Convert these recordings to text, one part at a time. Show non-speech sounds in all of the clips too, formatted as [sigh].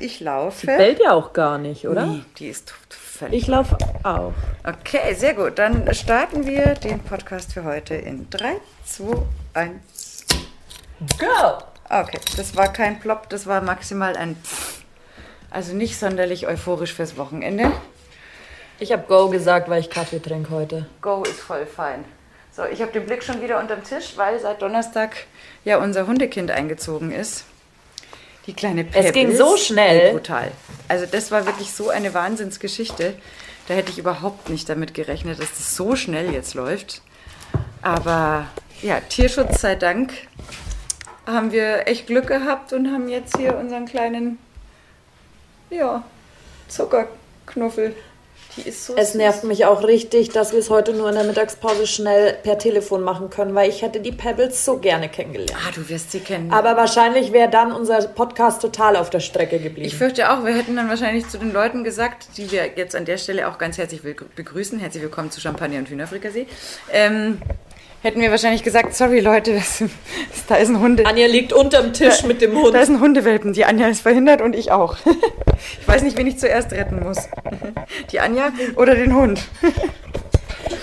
Ich laufe. Die bellt ja auch gar nicht, oder? Nee, die ist völlig. Ich laufe auch. Okay, sehr gut. Dann starten wir den Podcast für heute in 3, 2, 1. Go! Okay, das war kein Plop, das war maximal ein Pfff. Also nicht sonderlich euphorisch fürs Wochenende. Ich habe Go gesagt, weil ich Kaffee trinke heute. Go ist voll fein. So, ich habe den Blick schon wieder unterm Tisch, weil seit Donnerstag ja unser Hundekind eingezogen ist. Die kleine Pebbles. Es ging so schnell. Brutal. Also das war wirklich so eine Wahnsinnsgeschichte. Da hätte ich überhaupt nicht damit gerechnet, dass das so schnell jetzt läuft. Aber ja, Tierschutz sei Dank haben wir echt Glück gehabt und haben jetzt hier unseren kleinen, ja, Zuckerknuffel. Die ist so Es süß. nervt mich auch richtig, dass wir es heute nur in der Mittagspause schnell per Telefon machen können, weil ich hätte die Pebbles so gerne kennengelernt. Ah, du wirst sie kennen. Aber wahrscheinlich wäre dann unser Podcast total auf der Strecke geblieben. Ich fürchte auch, wir hätten dann wahrscheinlich zu den Leuten gesagt, die wir jetzt an der Stelle auch ganz herzlich begrüßen, herzlich willkommen zu Champagner und Hühnerfrikassee, ähm, hätten wir wahrscheinlich gesagt, sorry Leute, das, [laughs] das, da ist ein Hunde... Anja liegt unterm Tisch mit dem Hund. Da ist ein Hundewelpen. Die Anja ist verhindert und ich auch. [laughs] Ich weiß nicht, wen ich zuerst retten muss. Die Anja oder den Hund.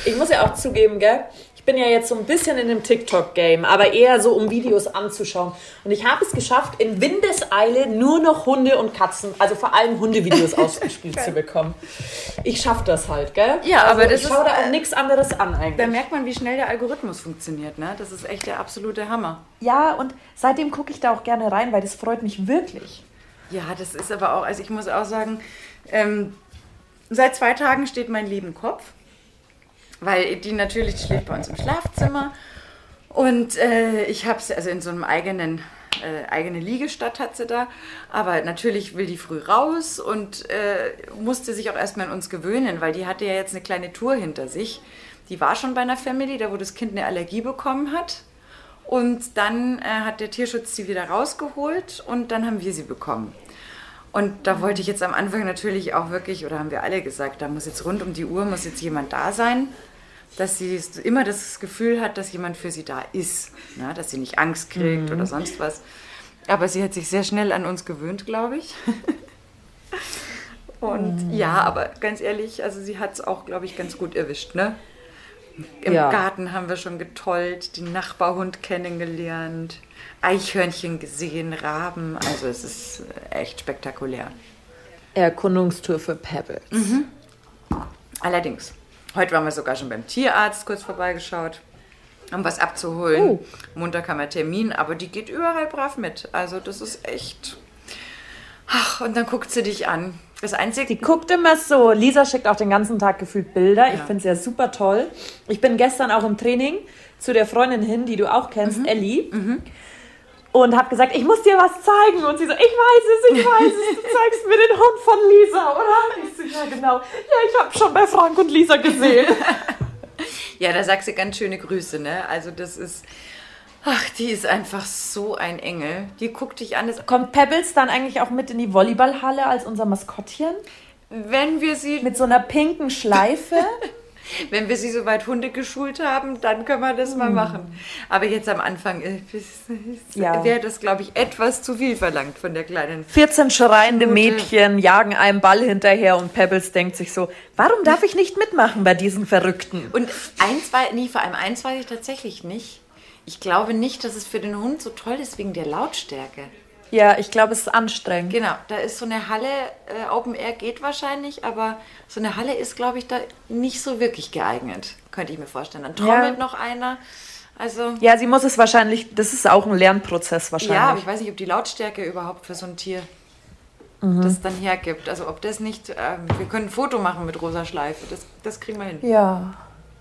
Ich muss ja auch zugeben, gell? Ich bin ja jetzt so ein bisschen in dem TikTok-Game, aber eher so, um Videos anzuschauen. Und ich habe es geschafft, in Windeseile nur noch Hunde und Katzen, also vor allem Hundevideos [laughs] ausgespielt zu bekommen. Ich schaffe das halt, gell? Ja, also aber das ich schaue da auch äh, nichts anderes an Da eigentlich. merkt man, wie schnell der Algorithmus funktioniert. Ne? Das ist echt der absolute Hammer. Ja, und seitdem gucke ich da auch gerne rein, weil das freut mich wirklich. Ja, das ist aber auch, also ich muss auch sagen, ähm, seit zwei Tagen steht mein lieben Kopf, weil die natürlich die schläft bei uns im Schlafzimmer und äh, ich habe sie also in so einem eigenen äh, eigene Liegestatt hat sie da, aber natürlich will die früh raus und äh, musste sich auch erstmal an uns gewöhnen, weil die hatte ja jetzt eine kleine Tour hinter sich. Die war schon bei einer Family, da wo das Kind eine Allergie bekommen hat. Und dann äh, hat der Tierschutz sie wieder rausgeholt und dann haben wir sie bekommen. Und da wollte ich jetzt am Anfang natürlich auch wirklich, oder haben wir alle gesagt, da muss jetzt rund um die Uhr, muss jetzt jemand da sein, dass sie immer das Gefühl hat, dass jemand für sie da ist, ne? dass sie nicht Angst kriegt oder sonst was. Aber sie hat sich sehr schnell an uns gewöhnt, glaube ich. [laughs] Und ja, aber ganz ehrlich, also sie hat es auch, glaube ich, ganz gut erwischt, ne? Im Ja. Garten haben wir schon getollt, den Nachbarhund kennengelernt, Eichhörnchen gesehen, Raben. Also es ist echt spektakulär. Erkundungstour für Pebbles. Allerdings, heute waren wir sogar schon beim Tierarzt kurz vorbeigeschaut, um was abzuholen. Oh. Montag haben wir Termin, aber die geht überall brav mit. Also das ist echt... Ach, und dann guckt sie dich an. Das Einzige... Die guckt immer so. Lisa schickt auch den ganzen Tag gefühlt Bilder. Ich Ja. finde es ja super toll. Ich bin gestern auch im Training zu der Freundin hin, die du auch kennst, Mhm. Ellie. Und habe gesagt, ich muss dir was zeigen. Und sie so, ich weiß es, ich weiß es. Du zeigst mir den Hund von Lisa, oder? Ich so, ja, genau. Ja, ich habe schon bei Frank und Lisa gesehen. [laughs] Ja, da sagst du ganz schöne Grüße, ne? Also das ist... Ach, die ist einfach so ein Engel. Die guckt dich an. Kommt Pebbles dann eigentlich auch mit in die Volleyballhalle als unser Maskottchen? wenn wir sie Mit so einer pinken Schleife? [laughs] [laughs] Wenn wir sie soweit Hunde geschult haben, dann können wir das mal machen. Aber jetzt am Anfang äh, Ja. wäre das, glaube ich, etwas zu viel verlangt von der kleinen. 14 schreiende Gute. Mädchen jagen einem Ball hinterher und Pebbles denkt sich so, warum darf ich nicht mitmachen bei diesen Verrückten? Und eins war, nee, vor allem eins weiß ich tatsächlich nicht. Ich glaube nicht, dass es für den Hund so toll ist wegen der Lautstärke. Ja, ich glaube, es ist anstrengend. Genau, da ist so eine Halle, äh, Open Air geht wahrscheinlich, aber so eine Halle ist, glaube ich, da nicht so wirklich geeignet, könnte ich mir vorstellen. Dann trommelt Ja. noch einer. Also, Ja, sie muss es wahrscheinlich, das ist auch ein Lernprozess Ja, aber wahrscheinlich. ich weiß nicht, ob die Lautstärke überhaupt für so ein Tier Mhm. das dann hergibt. Also ob das nicht, ähm, wir können ein Foto machen mit rosa Schleife, das, das kriegen wir hin. Ja.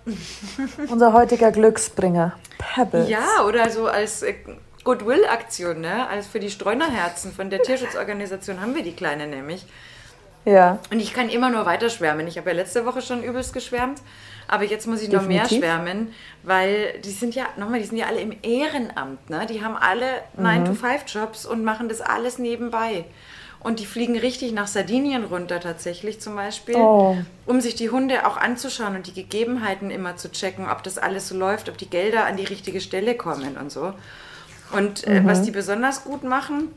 [laughs] Unser heutiger Glücksbringer, Pebbles. Ja, oder so als äh, Goodwill-Aktion, ne? Als für die Streunerherzen von der [laughs] Tierschutzorganisation haben wir die Kleine nämlich. Ja. Und ich kann immer nur weiter schwärmen. Ich habe ja letzte Woche schon übelst geschwärmt, aber jetzt muss ich noch mehr schwärmen, weil die sind ja, nochmal, die sind ja alle im Ehrenamt, ne? Die haben alle 9-to-5-Jobs und machen das alles nebenbei. Und die fliegen richtig nach Sardinien runter tatsächlich zum Beispiel, Oh. um sich die Hunde auch anzuschauen und die Gegebenheiten immer zu checken, ob das alles so läuft, ob die Gelder an die richtige Stelle kommen und so. Und äh, was die besonders gut machen,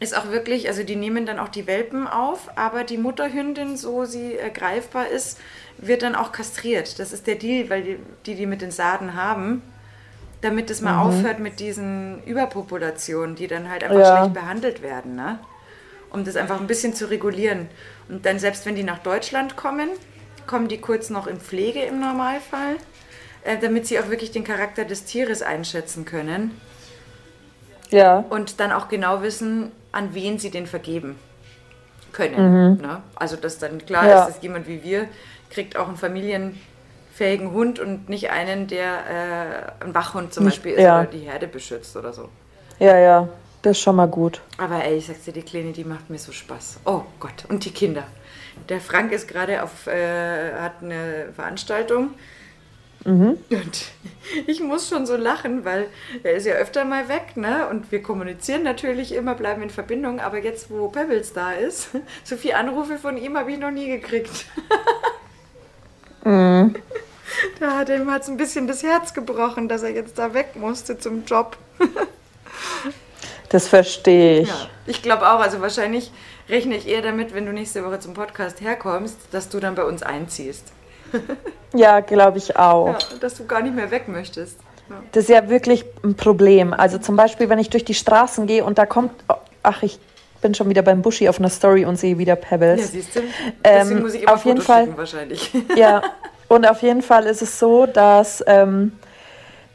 ist auch wirklich, also die nehmen dann auch die Welpen auf, aber die Mutterhündin, so sie äh, greifbar ist, wird dann auch kastriert. Das ist der Deal, weil die, die, die mit den Saden haben, damit es mal Mhm. aufhört mit diesen Überpopulationen, die dann halt einfach Ja. schlecht behandelt werden, ne? Um das einfach ein bisschen zu regulieren. Und dann, selbst wenn die nach Deutschland kommen, kommen die kurz noch in Pflege im Normalfall, äh, damit sie auch wirklich den Charakter des Tieres einschätzen können Ja. und dann auch genau wissen, an wen sie den vergeben können. Ne? Also, dass dann klar Mhm. Ja. ist, dass jemand wie wir kriegt auch einen familienfähigen Hund und nicht einen, der äh, ein Wachhund zum Nicht- Beispiel ist ja. oder die Herde beschützt oder so. Ja, ja. Das ist schon mal gut. Aber ey, ich sag's dir, die Kleine, die macht mir so Spaß. Oh Gott, und die Kinder. Der Frank ist gerade auf, äh, hat eine Veranstaltung. Und ich muss schon so lachen, weil er ist ja öfter mal weg, ne? Und wir kommunizieren natürlich immer, bleiben in Verbindung. Aber jetzt, wo Pebbles da ist, [laughs] so viele Anrufe von ihm habe ich noch nie gekriegt. Da hat ihm hat's ein bisschen das Herz gebrochen, dass er jetzt da weg musste zum Job. Das verstehe ich. Ja, ich glaube auch. Also wahrscheinlich rechne ich eher damit, wenn du nächste Woche zum Podcast herkommst, dass du dann bei uns einziehst. [laughs] Ja, glaube ich auch. Ja, dass du gar nicht mehr weg möchtest. Ja. Das ist ja wirklich ein Problem. Also zum Beispiel, wenn ich durch die Straßen gehe und da kommt, ach, ich bin schon wieder beim Buschi auf einer Story und sehe wieder Ja, Pebbles. siehst du? Deswegen Ähm, muss ich immer auf jeden Fotos Fall- wahrscheinlich. [laughs] Ja, [laughs] und auf jeden Fall ist es so, dass ähm,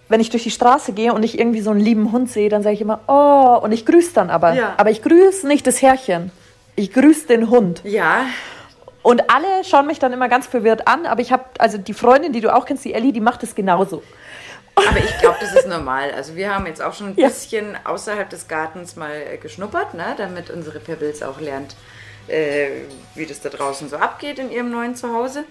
wenn ich durch die Straße gehe und ich irgendwie so einen lieben Hund sehe, dann sage ich immer, oh, und ich grüße dann aber. Ja. Aber ich grüße nicht das Herrchen. Ich grüße den Hund. Ja, Und alle schauen mich dann immer ganz verwirrt an, aber ich habe, also die Freundin, die du auch kennst, die Ellie, die macht es genauso. aber ich glaube, das ist normal. Also wir haben jetzt auch schon ein Ja. bisschen außerhalb des Gartens mal äh, geschnuppert, ne? damit unsere Pebbles auch lernt, äh, wie das da draußen so abgeht in ihrem neuen Zuhause.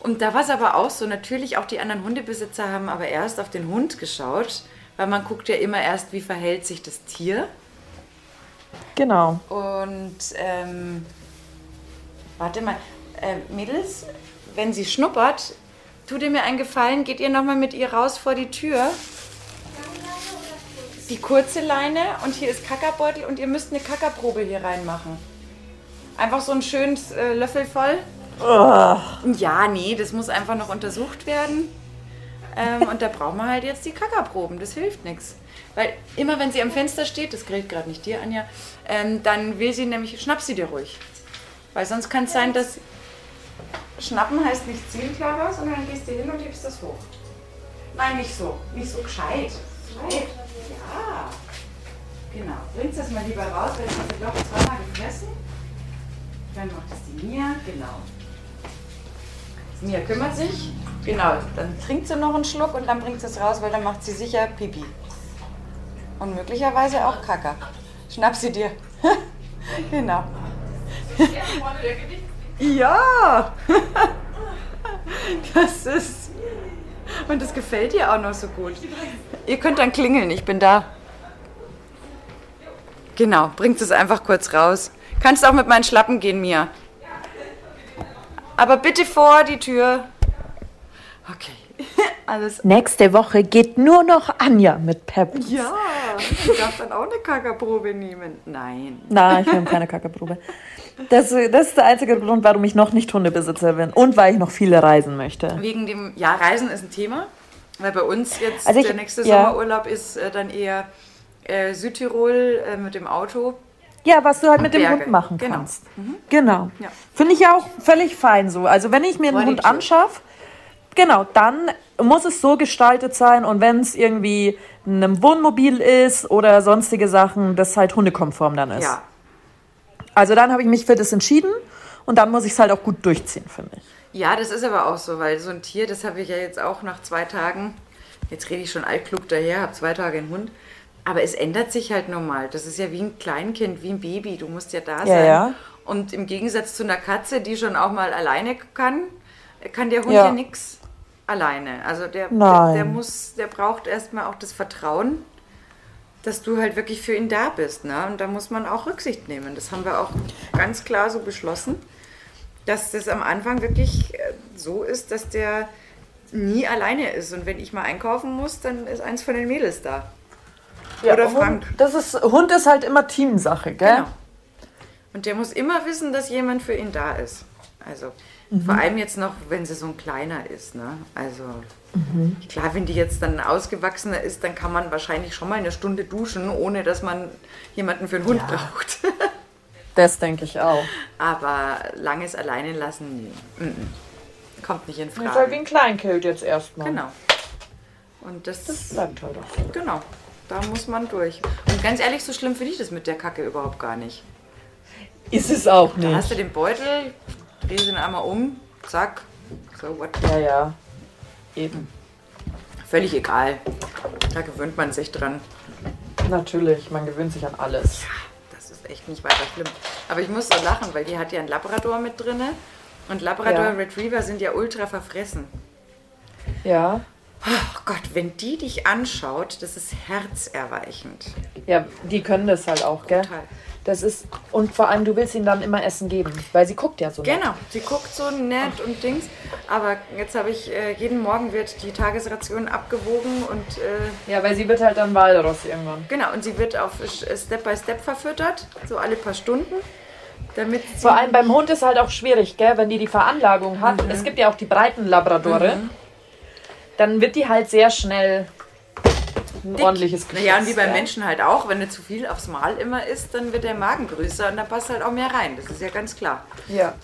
Und da war es aber auch so, natürlich auch die anderen Hundebesitzer haben aber erst auf den Hund geschaut, weil man guckt ja immer erst, wie verhält sich das Tier. Genau. Und ähm, warte mal, äh, Mädels, wenn sie schnuppert, tut ihr mir einen Gefallen, geht ihr nochmal mit ihr raus vor die Tür. Die kurze Leine und hier ist Kackerbeutel und ihr müsst eine Kackerprobe hier reinmachen. Einfach so ein schönes äh, Löffel voll. Ja, nee, das muss einfach noch untersucht werden. Ähm, und da brauchen wir halt jetzt die Kackerproben. Das hilft nichts. Weil immer wenn sie am Fenster steht, das gilt gerade nicht dir, Anja, ähm, dann will sie nämlich, schnapp sie dir ruhig. Weil sonst kann es sein, dass schnappen heißt nicht ziehen, Clara, sondern dann gehst du hin und hebst das hoch. Nein, nicht so. Nicht so gescheit. Gescheit. Ja. Genau. Bringst das mal lieber raus, weil das hat sie doch zweimal gefressen. Dann macht es die Mia. Genau. Mia kümmert sich. Genau, dann trinkt sie noch einen Schluck und dann bringt sie es raus, weil dann macht sie sicher Pipi. Und möglicherweise auch Kacke. Schnapp sie dir. [laughs] genau. [laughs] ja! [laughs] das ist. Und das gefällt ihr auch noch so gut. Ihr könnt dann klingeln, ich bin da. Genau, bringt es einfach kurz raus. Kannst auch mit meinen Schlappen gehen, Mia. Aber bitte vor die Tür. Okay. [laughs] Alles. Nächste Woche geht nur noch Anja mit Pebbles. Ja, ich darf dann auch eine Kackerprobe nehmen. Nein. Nein, ich nehme keine Kackerprobe. Das, das ist der einzige Grund, warum ich noch nicht Hundebesitzer bin. Und weil ich noch viele reisen möchte. Wegen dem, ja, Reisen ist ein Thema. Weil bei uns jetzt Also ich- der nächste ja. Sommerurlaub ist äh, dann eher äh, Südtirol äh, mit dem Auto. Ja, was du halt mit dem Berge. Hund machen Genau. kannst. Genau. Ja. Finde ich ja auch völlig fein so. Also wenn ich mir einen Hund anschaffe, genau, dann muss es so gestaltet sein und wenn es irgendwie in einem Wohnmobil ist oder sonstige Sachen, das halt hundekonform dann ist. Ja. Also dann habe ich mich für das entschieden und dann muss ich es halt auch gut durchziehen, finde ich. Ja, das ist aber auch so, weil so ein Tier, das habe ich ja jetzt auch nach zwei Tagen, jetzt rede ich schon altklug daher, habe zwei Tage einen Hund, aber es ändert sich halt normal. Das ist ja wie ein Kleinkind, wie ein Baby, du musst ja da sein. ja. Und im Gegensatz zu einer Katze, die schon auch mal alleine kann, kann der Hund ja, Ja. nichts alleine. Also der, der, der muss, der braucht erstmal auch das Vertrauen, dass du halt wirklich für ihn da bist. Ne? Und da muss man auch Rücksicht nehmen. Das haben wir auch ganz klar so beschlossen, dass das am Anfang wirklich äh, so ist, dass der nie alleine ist. Und wenn ich mal einkaufen muss, dann ist eins von den Mädels da. Oder Hund, Frank. Das ist, Hund ist halt immer Teamsache, gell? Genau. Und der muss immer wissen, dass jemand für ihn da ist. Also Mhm. vor allem jetzt noch, wenn sie so ein kleiner ist. Ne? Also Mhm. klar, wenn die jetzt dann ausgewachsener ist, dann kann man wahrscheinlich schon mal eine Stunde duschen, ohne dass man jemanden für einen Hund braucht. [laughs] Das denke ich auch. Aber langes alleine lassen, nee. Kommt nicht in Das ist halt wie Frage. ein Kleinkind jetzt erstmal. Genau. Und das, Das bleibt halt auch genau, da muss man durch. Und ganz ehrlich, so schlimm finde ich das mit der Kacke überhaupt gar nicht. Ist es auch Da hast nicht. du den Beutel, drehst ihn einmal um, zack, so what. Ja, ja. Eben. Völlig egal. Da gewöhnt man sich dran. Natürlich, man gewöhnt sich an alles. Das ist echt nicht weiter schlimm. Aber ich muss so lachen, weil die hat ja einen Labrador mit drinne. Und Labrador Ja. Retriever sind ja ultra verfressen. Ja. Oh Gott, wenn die dich anschaut, das ist herzerweichend. Ja, die können das halt auch, gell? Total. Das ist, und vor allem, du willst ihnen dann immer Essen geben, weil sie guckt ja so nett. Genau, sie guckt so nett und Dings. Aber jetzt habe ich, äh, jeden Morgen wird die Tagesration abgewogen und äh, Ja, weil sie wird halt dann Walross irgendwann. genau, und sie wird auf äh, Step by Step verfüttert, so alle paar Stunden. Damit sie, Vor allem beim Hund ist halt auch schwierig, gell, wenn die die Veranlagung hat. Mhm. Es gibt ja auch die breiten Labradore. Dann wird die halt sehr schnell ein ordentliches Gefühl. Naja, und wie beim Menschen halt auch, wenn du zu viel aufs Mal immer isst, dann wird der Magen größer und da passt halt auch mehr rein. Das ist ja ganz klar. Ja,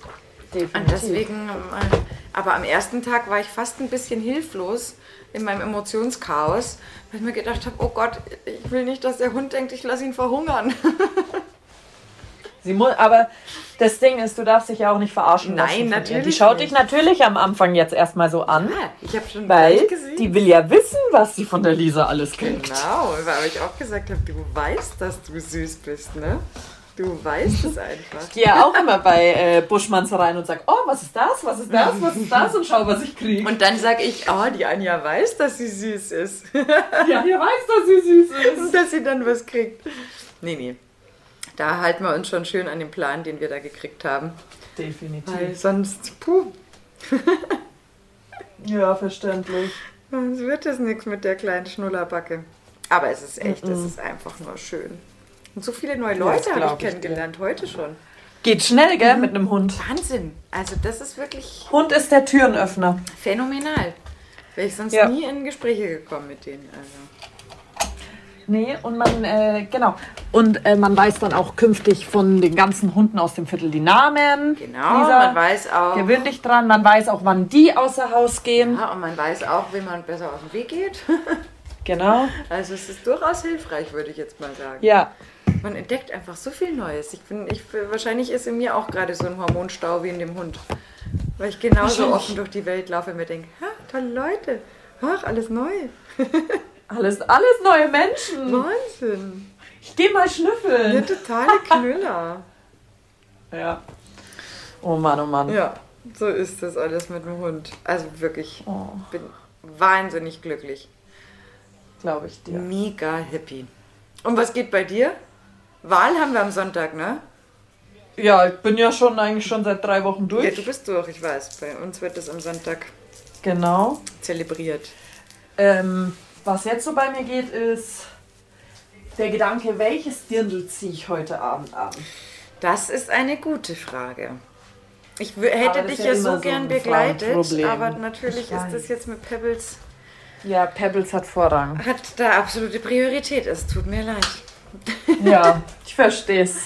definitiv. Und deswegen, äh, aber am ersten Tag war ich fast ein bisschen hilflos in meinem Emotionschaos, weil ich mir gedacht habe, oh Gott, ich will nicht, dass der Hund denkt, ich lasse ihn verhungern. [laughs] Sie muss, aber das Ding ist, du darfst dich ja auch nicht verarschen Nein, natürlich Die schaut nicht. dich natürlich am Anfang jetzt erstmal so an, Ah, ich habe schon weil gesehen. die will ja wissen, was sie von der Lisa alles kriegt. Genau, weil ich auch gesagt habe, du weißt, dass du süß bist, ne? Du weißt es einfach. [laughs] Ich gehe ja auch immer bei äh, Buschmanns rein und sag, oh, was ist das, was ist das, was ist das und schau, was ich kriege. Und dann sage ich, oh, die Anja weiß, dass sie süß ist. ja, ihr weiß, dass sie süß ist. [laughs] Und dass sie dann was kriegt. Nee, nee. Da halten wir uns schon schön an den Plan, den wir da gekriegt haben. Definitiv. Weil sonst, puh, [laughs] Ja, verständlich. sonst wird es nichts mit der kleinen Schnullerbacke. Aber es ist echt, es ist einfach nur schön. Und so viele neue Leute habe ich ich kennengelernt, heute schon. Geht schnell, gell, mit einem Hund. Wahnsinn. Also das ist wirklich Hund ist der Türenöffner. phänomenal. Wäre ich sonst Ja. nie in Gespräche gekommen mit denen. Also. Nee, und man, äh, genau. Und äh, man weiß dann auch künftig von den ganzen Hunden aus dem Viertel die Namen. Genau, Lisa, man weiß auch. Gewöhn dich dran, man weiß auch, wann die außer Haus gehen. Ja, und man weiß auch, wie man besser aus dem Weg geht. [laughs] Genau. Also es ist durchaus hilfreich, würde ich jetzt mal sagen. Ja. Man entdeckt einfach so viel Neues. Ich bin, ich, wahrscheinlich ist in mir auch gerade so ein Hormonstau wie in dem Hund. Weil ich genauso offen durch die Welt laufe und mir denke, ha, tolle Leute. Ach, alles neu. [laughs] Alles, alles neue Menschen. Wahnsinn. Ich geh mal Ja, schnüffeln. totale Knüller. [laughs] Ja. Oh Mann, oh Mann. Ja, so ist das alles mit dem Hund. Also wirklich, Oh, bin wahnsinnig glücklich. glaube ich dir. Mega happy. Und was geht bei dir? Wahl haben wir am Sonntag, ne? Ja, ich bin ja schon eigentlich schon seit drei Wochen durch. Ja, du bist durch, ich weiß. Bei uns wird das am Sonntag Genau. zelebriert. Ähm, was jetzt so bei mir geht, ist der Gedanke, welches Dirndl ziehe ich heute Abend an? Das ist eine gute Frage. Ich hätte dich ja, ja so so gern ein begleitet, aber natürlich Ich ist das jetzt mit Pebbles, Ja, Pebbles hat Vorrang. hat da absolute Priorität. Es tut mir leid. Ja, [laughs] ich verstehe es.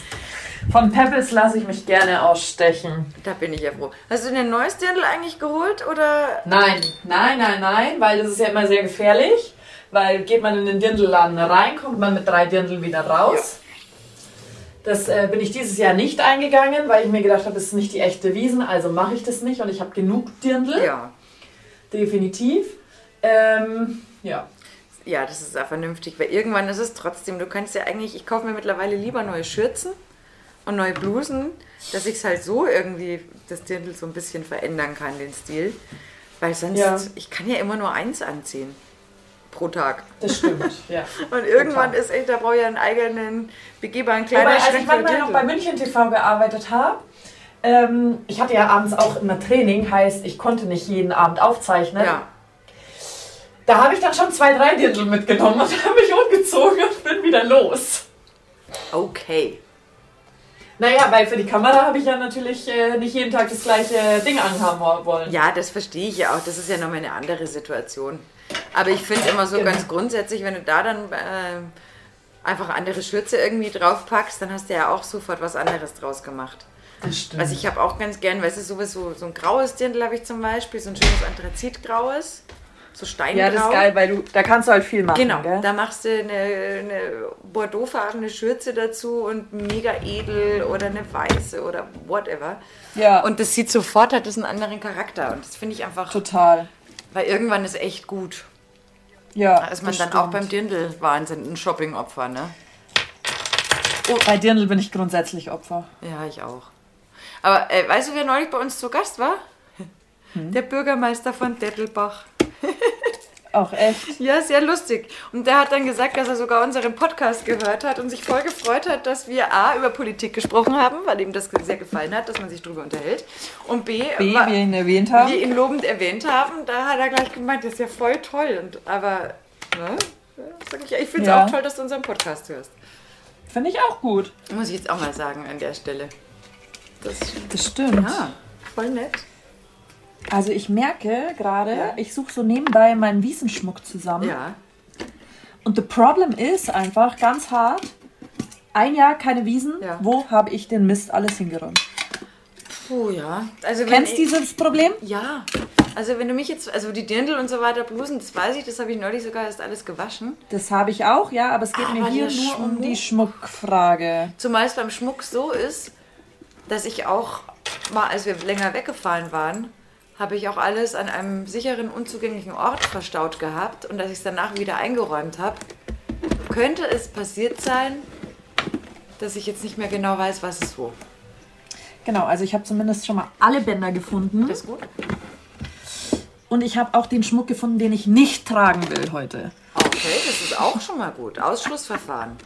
Von Pebbles lasse ich mich gerne ausstechen. Da bin ich ja froh. Hast du dir ein neues Dirndl eigentlich geholt oder? Nein, nein, nein, nein, weil das ist ja immer sehr gefährlich. Weil geht man in den Dirndl-Laden rein, kommt man mit drei Dirndl wieder raus. Das äh, bin ich dieses Jahr nicht eingegangen, weil ich mir gedacht habe, das ist nicht die echte Wiesen, also mache ich das nicht und ich habe genug Dirndl, Ja. definitiv. Ähm, ja. Ja, das ist auch vernünftig, weil irgendwann ist es trotzdem, du kannst ja eigentlich, ich kaufe mir mittlerweile lieber neue Schürzen und neue Blusen, dass ich es halt so irgendwie, das Dirndl so ein bisschen verändern kann, den Stil. Weil sonst, Ja. ich kann ja immer nur eins anziehen pro Tag. Das stimmt, [laughs] ja. Und irgendwann Total. ist echt, da brauche ich einen eigenen, begehbaren Wobei, kleinen als ich manchmal noch bei. München TV gearbeitet habe, ähm, ich hatte ja abends auch immer Training, heißt, ich konnte nicht jeden Abend aufzeichnen. Ja, Da habe ich dann schon zwei, drei Dirndl mitgenommen und [laughs] habe mich ausgezogen und bin wieder los. Okay. Naja, weil für die Kamera habe ich ja natürlich äh, nicht jeden Tag das gleiche Ding anhaben wollen. Ja, das verstehe ich ja auch. Das ist ja nochmal eine andere Situation. Aber ich finde immer so Genau. ganz grundsätzlich, wenn du da dann äh, einfach andere Schürze irgendwie drauf packst, dann hast du ja auch sofort was anderes draus gemacht. Das stimmt. Also ich habe auch ganz gern, weißt du, sowieso so ein graues Dirndl habe ich zum Beispiel, so ein schönes Anthrazitgraues, so steingrau. ja, das ist geil, weil du, da kannst du halt viel machen. Genau, Gell? da machst du eine, eine bordeauxfarbene Schürze dazu und mega edel oder eine weiße oder whatever. Ja, Und das sieht sofort, hat das einen anderen Charakter. Und das finde ich einfach, total. Weil irgendwann ist echt gut. Ja, Da ist man dann stimmt. auch beim Dirndl Wahnsinn, ein Shopping-Opfer, ne? Bei Dirndl bin ich grundsätzlich Opfer. Ja, ich auch. Aber äh, weißt du, wer neulich bei uns zu Gast war? Hm? Der Bürgermeister von Dettelbach. Auch echt. Ja, sehr lustig. Und der hat dann gesagt, dass er sogar unseren Podcast gehört hat und sich voll gefreut hat, dass wir A, über Politik gesprochen haben, weil ihm das sehr gefallen hat, dass man sich drüber unterhält. Und B, B, wa- wie wir ihn erwähnt haben. wir ihn lobend erwähnt haben. Da hat er gleich gemeint, das ist ja voll toll. Und, aber, ne? Sag ich, ich finde es Ja. auch toll, dass du unseren Podcast hörst. Finde ich auch gut. Muss ich jetzt auch mal sagen an der Stelle. Das, Das stimmt. ja, voll nett. Also ich merke gerade, ich suche so nebenbei meinen Wiesenschmuck zusammen. Ja. Und the problem ist einfach ganz hart. Ein Jahr keine Wiesen. Ja. Wo habe ich den Mist alles hingeräumt? Puh, ja. Also Kennst du ich- dieses Problem? Ja, also wenn du mich jetzt, also die Dirndl und so weiter, Blusen, das weiß ich, das habe ich neulich sogar erst alles gewaschen. Das habe ich auch, ja, aber es geht mir Aber hier der nur um die Schmuck? Schmuckfrage. Zumal es beim Schmuck so ist, dass ich auch mal, als wir länger weggefahren waren, habe ich auch alles an einem sicheren, unzugänglichen Ort verstaut gehabt und als ich es danach wieder eingeräumt habe, könnte es passiert sein, dass ich jetzt nicht mehr genau weiß, was ist wo. Genau, also ich habe zumindest schon mal alle Bänder gefunden. Das ist gut? Und ich habe auch den Schmuck gefunden, den ich nicht tragen will heute. Okay, das ist auch schon mal gut. Ausschlussverfahren.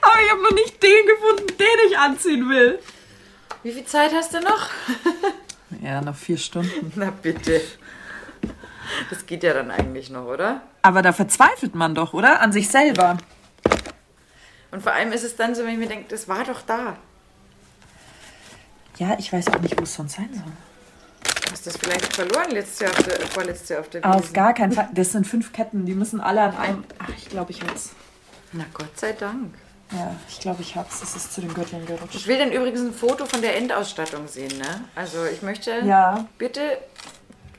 Aber ich habe noch nicht den gefunden, den ich anziehen will. Wie viel Zeit hast du noch? [laughs] Ja, noch vier Stunden. [laughs] Na bitte. Das geht ja dann eigentlich noch, oder? Aber da verzweifelt man doch, oder? An sich selber. Und vor allem ist es dann so, wenn ich mir denke, das war doch da. Ja, ich weiß auch nicht, wo es sonst sein soll. Hast du das vielleicht verloren letztes Jahr auf der, vorletztes Jahr auf der Auf Wiesn? gar keinen Fall. Das sind fünf Ketten, die müssen alle an einem. Ach, ich glaube, ich hab's. Na Gott sei Dank. Ja, ich glaube, ich hab's. Es ist zu den Gürteln Ich gerutscht. will dann übrigens ein Foto von der Endausstattung sehen, ne? Also ich möchte Ja. bitte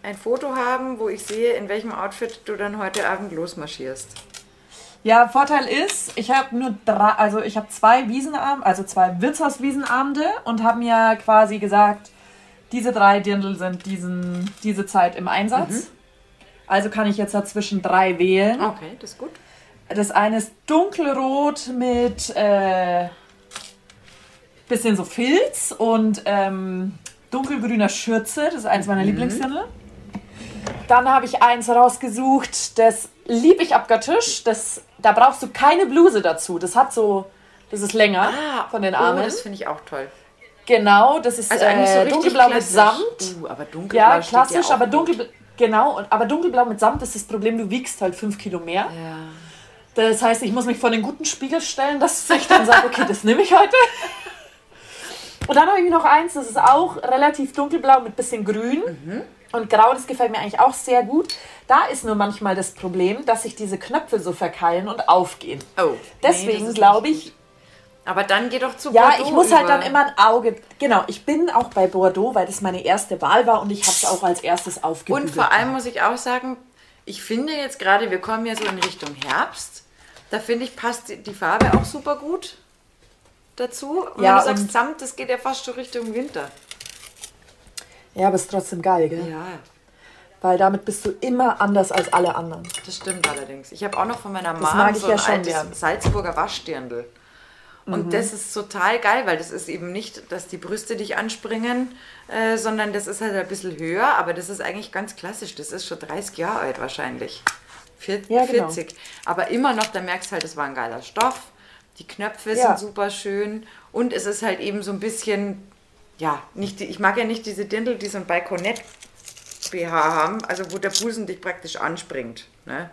ein Foto haben, wo ich sehe, in welchem Outfit du dann heute Abend losmarschierst. Ja, Vorteil ist, ich habe nur drei, also ich habe zwei Wiesenabende, also zwei Wirtshauswiesenabende und habe mir quasi gesagt, diese drei Dirndl sind diesen, diese Zeit im Einsatz. Also kann ich jetzt dazwischen drei wählen. Okay, das ist gut. Das eine ist dunkelrot mit äh, bisschen so Filz und ähm, dunkelgrüner Schürze. Das ist eins meiner Lieblingsdirndl. Dann habe ich eins rausgesucht, das liebe ich abgöttisch. Das, da brauchst du keine Bluse dazu. Das hat so, das ist länger von den Oh, Armen. das finde ich auch toll. genau, das ist Also eigentlich so äh, dunkelblau mit klassisch. Samt. Uh, aber dunkelblau Ja, klassisch, auch aber gut. dunkel, genau, aber dunkelblau mit Samt ist das Problem, du wiegst halt fünf Kilo mehr. Ja. Das heißt, ich muss mich vor den guten Spiegel stellen, dass ich dann sage, okay, das nehme ich heute. Und dann habe ich noch eins, das ist auch relativ dunkelblau mit bisschen grün. Und grau, das gefällt mir eigentlich auch sehr gut. Da ist nur manchmal das Problem, dass sich diese Knöpfe so verkeilen und aufgehen. Oh. nee, Deswegen ist glaube ich, gut. Aber dann geh doch zu ja, Bordeaux ich muss halt über. dann immer ein Auge. Genau, ich bin auch bei Bordeaux, weil das meine erste Wahl war und ich habe es auch als erstes aufgebügelt. Und vor allem muss ich auch sagen, ich finde jetzt gerade, wir kommen ja so in Richtung Herbst. Da finde ich, passt die- Farbe auch super gut dazu. Und Ja, wenn du sagst Samt, das geht ja fast schon Richtung Winter. Ja, aber es ist trotzdem geil, gell? Ja, Weil damit bist du immer anders als alle anderen. das stimmt allerdings. Ich habe auch noch von meiner Mama so ja ein schon altes gern. Mhm. Salzburger Waschdirndl. Und das ist total geil, weil das ist eben nicht, dass die Brüste dich anspringen, äh, sondern das ist halt ein bisschen höher, aber das ist eigentlich ganz klassisch. Das ist schon 30 Jahre alt wahrscheinlich. Vier, Ja, genau. 40. Aber immer noch, da merkst du halt, das war ein geiler Stoff. Die Knöpfe Ja. sind super schön und es ist halt eben so ein bisschen, ja, nicht die, ich mag ja nicht diese Dirndl, die so ein Balkonett BH haben, also wo der Busen dich praktisch anspringt. Ne?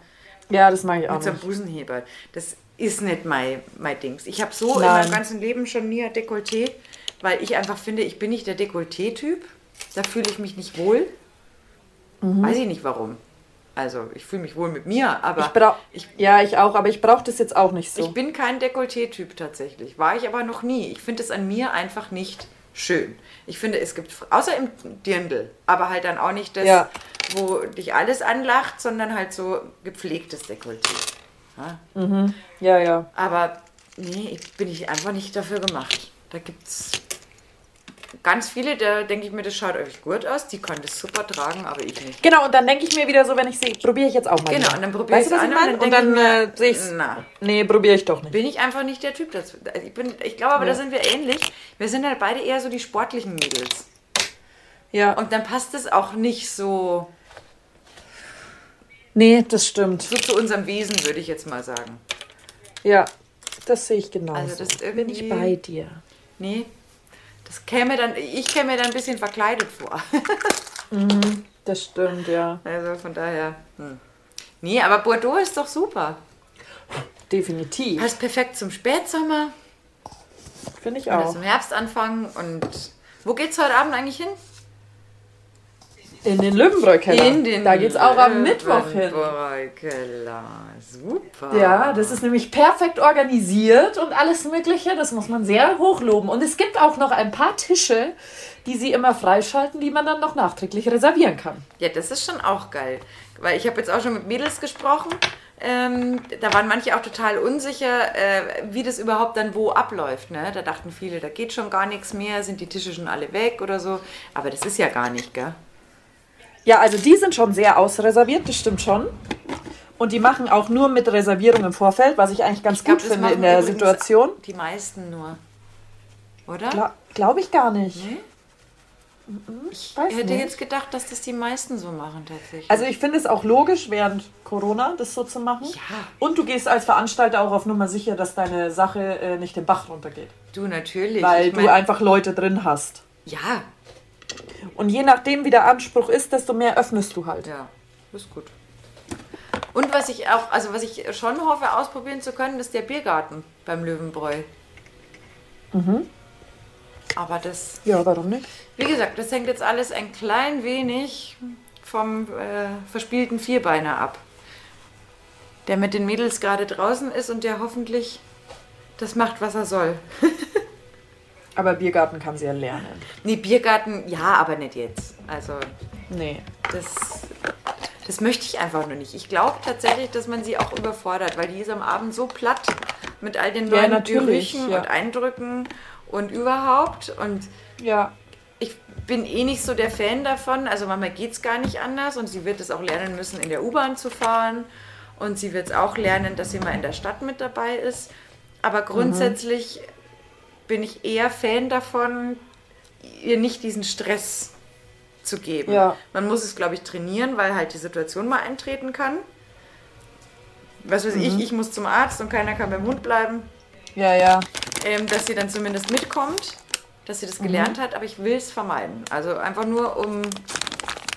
Ja, das mag ich auch mit so einem. Busenheber. Das ist nicht mein, mein Dings. Ich habe so in Nein. meinem ganzen Leben schon nie ein Dekolleté, weil ich einfach finde, ich bin nicht der Dekolleté-Typ. Da fühle ich mich nicht wohl. Mhm. Weiß ich nicht warum. Also, ich fühle mich wohl mit mir, aber Ich brauch, ich, ja, ich auch, aber ich brauche das jetzt auch nicht so. ich bin kein Dekolleté-Typ tatsächlich. War ich aber noch nie. Ich finde es an mir einfach nicht schön. Ich finde, es gibt, außer im Dirndl, aber halt dann auch nicht das, Ja. wo dich alles anlacht, sondern halt so gepflegtes Dekolleté. Ja? ja, ja. Aber nee, ich bin ich einfach nicht dafür gemacht. Da gibt es ganz viele, da denke ich mir, das schaut euch gut aus, die können das super tragen, aber ich nicht. Genau, und dann denke ich mir wieder so, wenn ich sehe, probiere ich jetzt auch mal. Genau, und dann probiere ich es an ich und dann dann, ich äh, sehe ich's. Na, Nee, probiere ich doch nicht. bin ich einfach nicht der Typ dazu. Also Ich, bin, ich glaube aber, da sind wir ähnlich. Wir sind halt beide eher so die sportlichen Mädels. Ja. Und dann passt es auch nicht so, nee, das stimmt. so zu unserem Wesen, würde ich jetzt mal sagen. Ja, das sehe ich genau. Also das bin ich irgendwie- bei dir. Nee, das käme dann, ich käme mir dann ein bisschen verkleidet vor. [laughs] Das stimmt, ja. Also von daher. Hm. Nee, aber Bordeaux ist doch super. Definitiv. Passt perfekt zum Spätsommer Finde ich auch. zum Herbstanfang. Und wo geht's heute Abend eigentlich hin? In den Löwenbräu-Keller. Da geht's auch am Mittwoch hin. Löwenbräu-Keller. Super. Ja, das ist nämlich perfekt organisiert und alles Mögliche. Das muss man sehr hochloben. Und es gibt auch noch ein paar Tische, die sie immer freischalten, die man dann noch nachträglich reservieren kann. Ja, das ist schon auch geil. Weil ich habe jetzt auch schon mit Mädels gesprochen. Ähm, da waren manche auch total unsicher, äh, wie das überhaupt dann wo abläuft. Ne? Da dachten viele, da geht schon gar nichts mehr, sind die Tische schon alle weg oder so. Aber das ist ja gar nicht, gell? Ja, also die sind schon sehr ausreserviert, das stimmt schon. Und die machen auch nur mit Reservierung im Vorfeld, was ich eigentlich ganz Ich glaub, gut finde in der Situation. Die meisten nur. Oder? Gla Glaube ich gar nicht. Nee? Ich weiß hätte nicht. jetzt gedacht, dass das die meisten so machen tatsächlich. Also ich finde es auch logisch, während Corona das so zu machen. Ja. Und du gehst als Veranstalter auch auf Nummer sicher, dass deine Sache äh, nicht den Bach runtergeht. du natürlich. Weil ich du mein, einfach Leute drin hast. Ja, Und je nachdem, wie der Anspruch ist, desto mehr öffnest du halt. ja, ist gut. Und was ich auch, also was ich schon hoffe, ausprobieren zu können, ist der Biergarten beim Löwenbräu. Mhm. Aber das, Ja, warum nicht? wie gesagt, das hängt jetzt alles ein klein wenig vom äh, verspielten Vierbeiner ab. Der mit den Mädels gerade draußen ist und der hoffentlich das macht, was er soll. [laughs] Aber Biergarten kann sie ja lernen. Nee, Biergarten, ja, aber nicht jetzt. Also, Nee. das, das möchte ich einfach nur nicht. Ich glaube tatsächlich, dass man sie auch überfordert, weil die ist am Abend so platt mit all den Ja, neuen natürlich, Gerüchen ja. und Eindrücken und überhaupt. Und Ja. ich bin eh nicht so der Fan davon. Also manchmal geht es gar nicht anders und sie wird es auch lernen müssen, in der U-Bahn zu fahren. Und sie wird es auch lernen, dass sie mal in der Stadt mit dabei ist. Aber grundsätzlich bin ich eher Fan davon, ihr nicht diesen Stress zu geben. Ja. Man muss es, glaube ich, trainieren, weil halt die Situation mal eintreten kann. Was weiß ich, ich muss zum Arzt und keiner kann beim Hund bleiben Ja, ja. ähm, dass sie dann zumindest mitkommt, dass sie das Mhm. gelernt hat, aber ich will es vermeiden. Also einfach nur um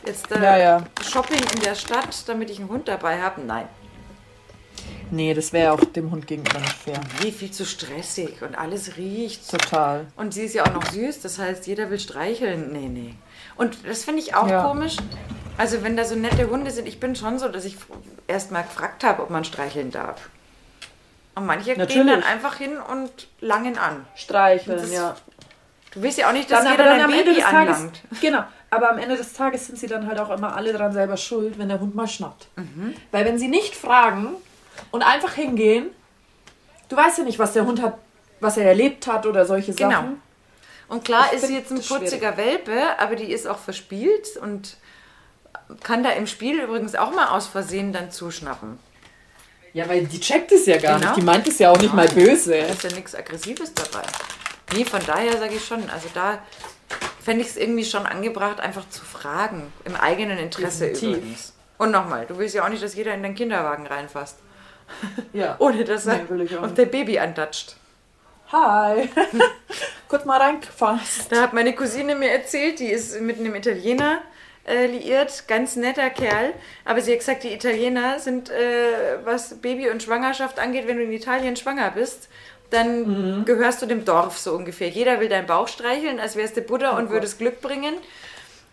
jetzt äh, Ja, ja. Shopping in der Stadt, damit ich einen Hund dabei habe. Nein. Nee, das wäre auch dem Hund gegenüber nicht fair. Nee, viel zu stressig und alles riecht. Total. Und sie ist ja auch noch süß, das heißt, jeder will streicheln. Nee, nee. Und das finde ich auch Ja. komisch. Also wenn da so nette Hunde sind, ich bin schon so, dass ich erst mal gefragt habe, ob man streicheln darf. Und manche gehen dann Natürlich. einfach hin und langen an. Streicheln, Das- ja. Du willst ja auch nicht, dass Dann jeder dein dann am Ende Baby des Tages, anlangt. genau, aber am Ende des Tages sind sie dann halt auch immer alle dran selber schuld, wenn der Hund mal schnappt. Mhm. Weil wenn sie nicht fragen und einfach hingehen, du weißt ja nicht, was der Hund hat, was er erlebt hat oder solche Genau. Sachen. Und klar Ich ist sie jetzt ein schwierig. putziger Welpe, aber die ist auch verspielt und kann da im Spiel übrigens auch mal aus Versehen dann zuschnappen. Ja, weil die checkt es ja gar Genau. nicht. Die meint es ja auch nicht mal böse. Da ist ja nichts Aggressives dabei. Nee, von daher sage ich schon, also da fände ich es irgendwie schon angebracht, einfach zu fragen. Im eigenen Interesse Definitiv. übrigens. Und nochmal, du willst ja auch nicht, dass jeder in deinen Kinderwagen reinfasst, Ja. [laughs] ohne dass er Nee, nicht. der Baby antatscht. Hi. [laughs] Kurz mal reingefasst. Da hat meine Cousine mir erzählt, die ist mit einem Italiener äh, liiert, ganz netter Kerl. Aber sie hat gesagt, die Italiener sind, äh, was Baby und Schwangerschaft angeht, wenn du in Italien schwanger bist, dann gehörst du dem Dorf so ungefähr. Jeder will deinen Bauch streicheln, als wärst du Buddha und würdest Glück bringen.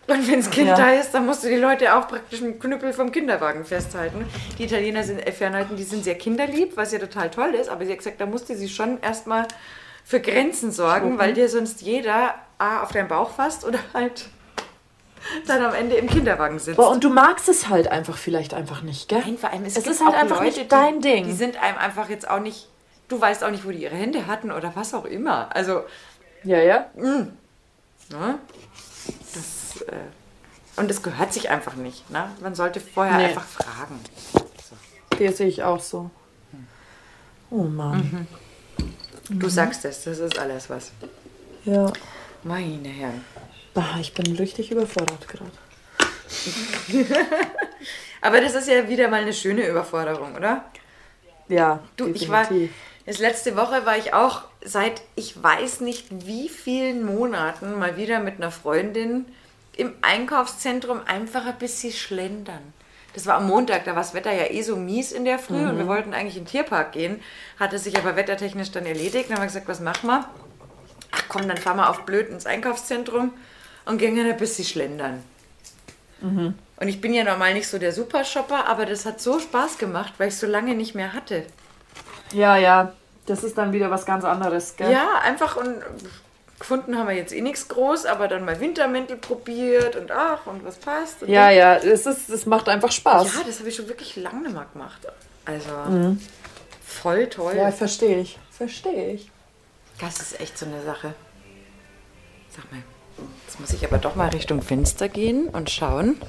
Und wenn das Kind Ja. da ist, dann musst du die Leute auch praktisch mit dem Knüppel vom Kinderwagen festhalten. Die Italiener sind äh, fernhalten, die sind sehr kinderlieb, was ja total toll ist. Aber sie hat gesagt, da musste sie schon erstmal für Grenzen sorgen, weil dir sonst jeder A, auf deinen Bauch fasst oder halt dann am Ende im Kinderwagen sitzt. Boah, und du magst es halt einfach vielleicht einfach nicht, gell? Nein, vor allem, es, Es ist halt einfach Leute, nicht dein die, Ding. Die sind einem einfach jetzt auch nicht, du weißt auch nicht, wo die ihre Hände hatten oder was auch immer. Also, Ja, ja. ne? Das, äh, und es gehört sich einfach nicht. Ne? Man sollte vorher Nee. einfach fragen. Das sehe ich auch so. Oh Mann. Du sagst es, das ist alles was. Ja. Meine Herren. Bah, ich bin richtig überfordert gerade. [laughs] Aber das ist ja wieder mal eine schöne Überforderung, oder? Ja, Du, ich war, definitiv. das letzte Woche war ich auch seit ich weiß nicht wie vielen Monaten mal wieder mit einer Freundin im Einkaufszentrum einfach ein bisschen schlendern. Das war am Montag, da war das Wetter ja eh so mies in der Früh und wir wollten eigentlich in den Tierpark gehen, hatte sich aber wettertechnisch dann erledigt. Dann haben wir gesagt, was machen wir? Ach komm, dann fahren wir auf blöd ins Einkaufszentrum und gehen dann ein bisschen schlendern. Und ich bin ja normal nicht so der Supershopper, aber das hat so Spaß gemacht, weil ich so lange nicht mehr hatte. Ja, ja. Das ist dann wieder was ganz anderes, gell? Ja, einfach und gefunden haben wir jetzt eh nichts groß, aber dann mal Wintermäntel probiert und ach, und was passt. Und Ja, ja. Es, ist, es macht einfach Spaß. Ja, das habe ich schon wirklich lange nicht mehr gemacht. Also, voll toll. Ja, verstehe ich. Verstehe ich. Das ist echt so eine Sache. Sag mal, jetzt muss ich aber doch mal Richtung Fenster gehen und schauen,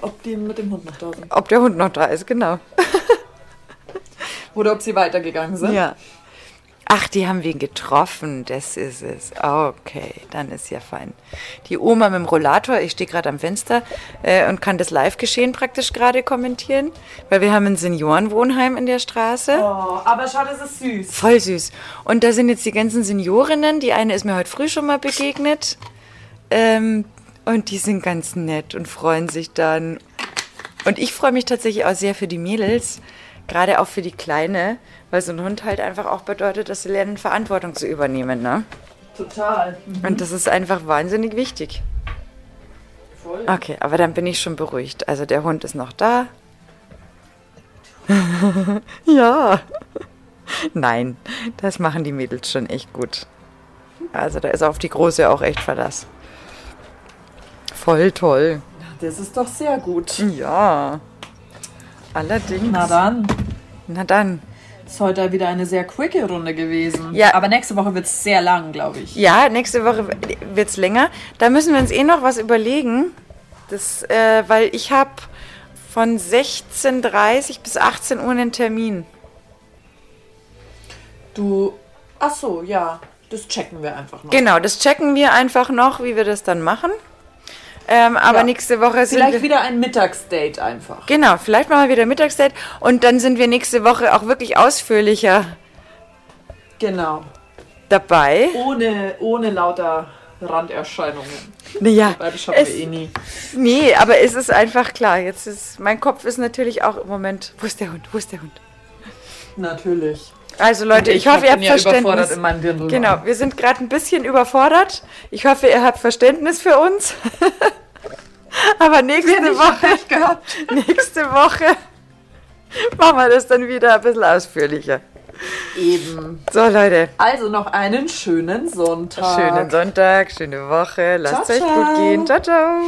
Ob die mit dem Hund noch da sind. ob der Hund noch da ist, genau. [laughs] Oder ob sie weitergegangen sind. Ja. Ach, die haben wir getroffen, das ist es. Okay, dann ist ja fein. Die Oma mit dem Rollator, ich stehe gerade am Fenster äh, und kann das Live-Geschehen praktisch gerade kommentieren, weil wir haben ein Seniorenwohnheim in der Straße. Oh, aber schau, das ist süß. Voll süß. Und da sind jetzt die ganzen Seniorinnen. Die eine ist mir heute früh schon mal begegnet. Ähm, und die sind ganz nett und freuen sich dann. Und ich freue mich tatsächlich auch sehr für die Mädels, gerade auch für die Kleine, weil so ein Hund halt einfach auch bedeutet, dass sie lernen, Verantwortung zu übernehmen. Ne? Total. Und das ist einfach wahnsinnig wichtig. Voll. Okay, aber dann bin ich schon beruhigt. Also der Hund ist noch da. [laughs] ja. Nein, das machen die Mädels schon echt gut. Also da ist auf die Große auch echt Verlass. Voll toll. Das ist doch sehr gut. Ja. Allerdings. Na dann. Na dann. Ist heute wieder eine sehr quicke Runde gewesen. Ja. Aber nächste Woche wird es sehr lang, glaube ich. Ja, nächste Woche wird es länger. Da müssen wir uns eh noch was überlegen. Das, äh, weil ich habe von 16.30 bis 18 Uhr einen Termin. Du. Ach so, ja. Das checken wir einfach noch. Genau, das checken wir einfach noch, wie wir das dann machen. Ähm, aber Ja. nächste Woche sind Vielleicht wieder ein Mittagsdate einfach. Genau, vielleicht machen wir wieder Mittagsdate und dann sind wir nächste Woche auch wirklich ausführlicher Genau. dabei. Ohne, ohne lauter Randerscheinungen. Naja, das schaffen wir eh nie. nee, aber es ist einfach klar. Jetzt ist mein Kopf ist natürlich auch im Moment. Wo ist der Hund? Wo ist der Hund? Natürlich. Also Leute, ich, hoffe, ihr habt ja Verständnis. in meinem Dirndl. Genau, wir sind gerade ein bisschen überfordert. Ich hoffe, ihr habt Verständnis für uns. [laughs] Aber nächste Woche, [laughs] nächste Woche machen wir das dann wieder ein bisschen ausführlicher. Eben. So Leute, Also noch einen schönen Sonntag. schönen Sonntag, schöne Woche. Lasst es euch gut gehen. Ciao, ciao.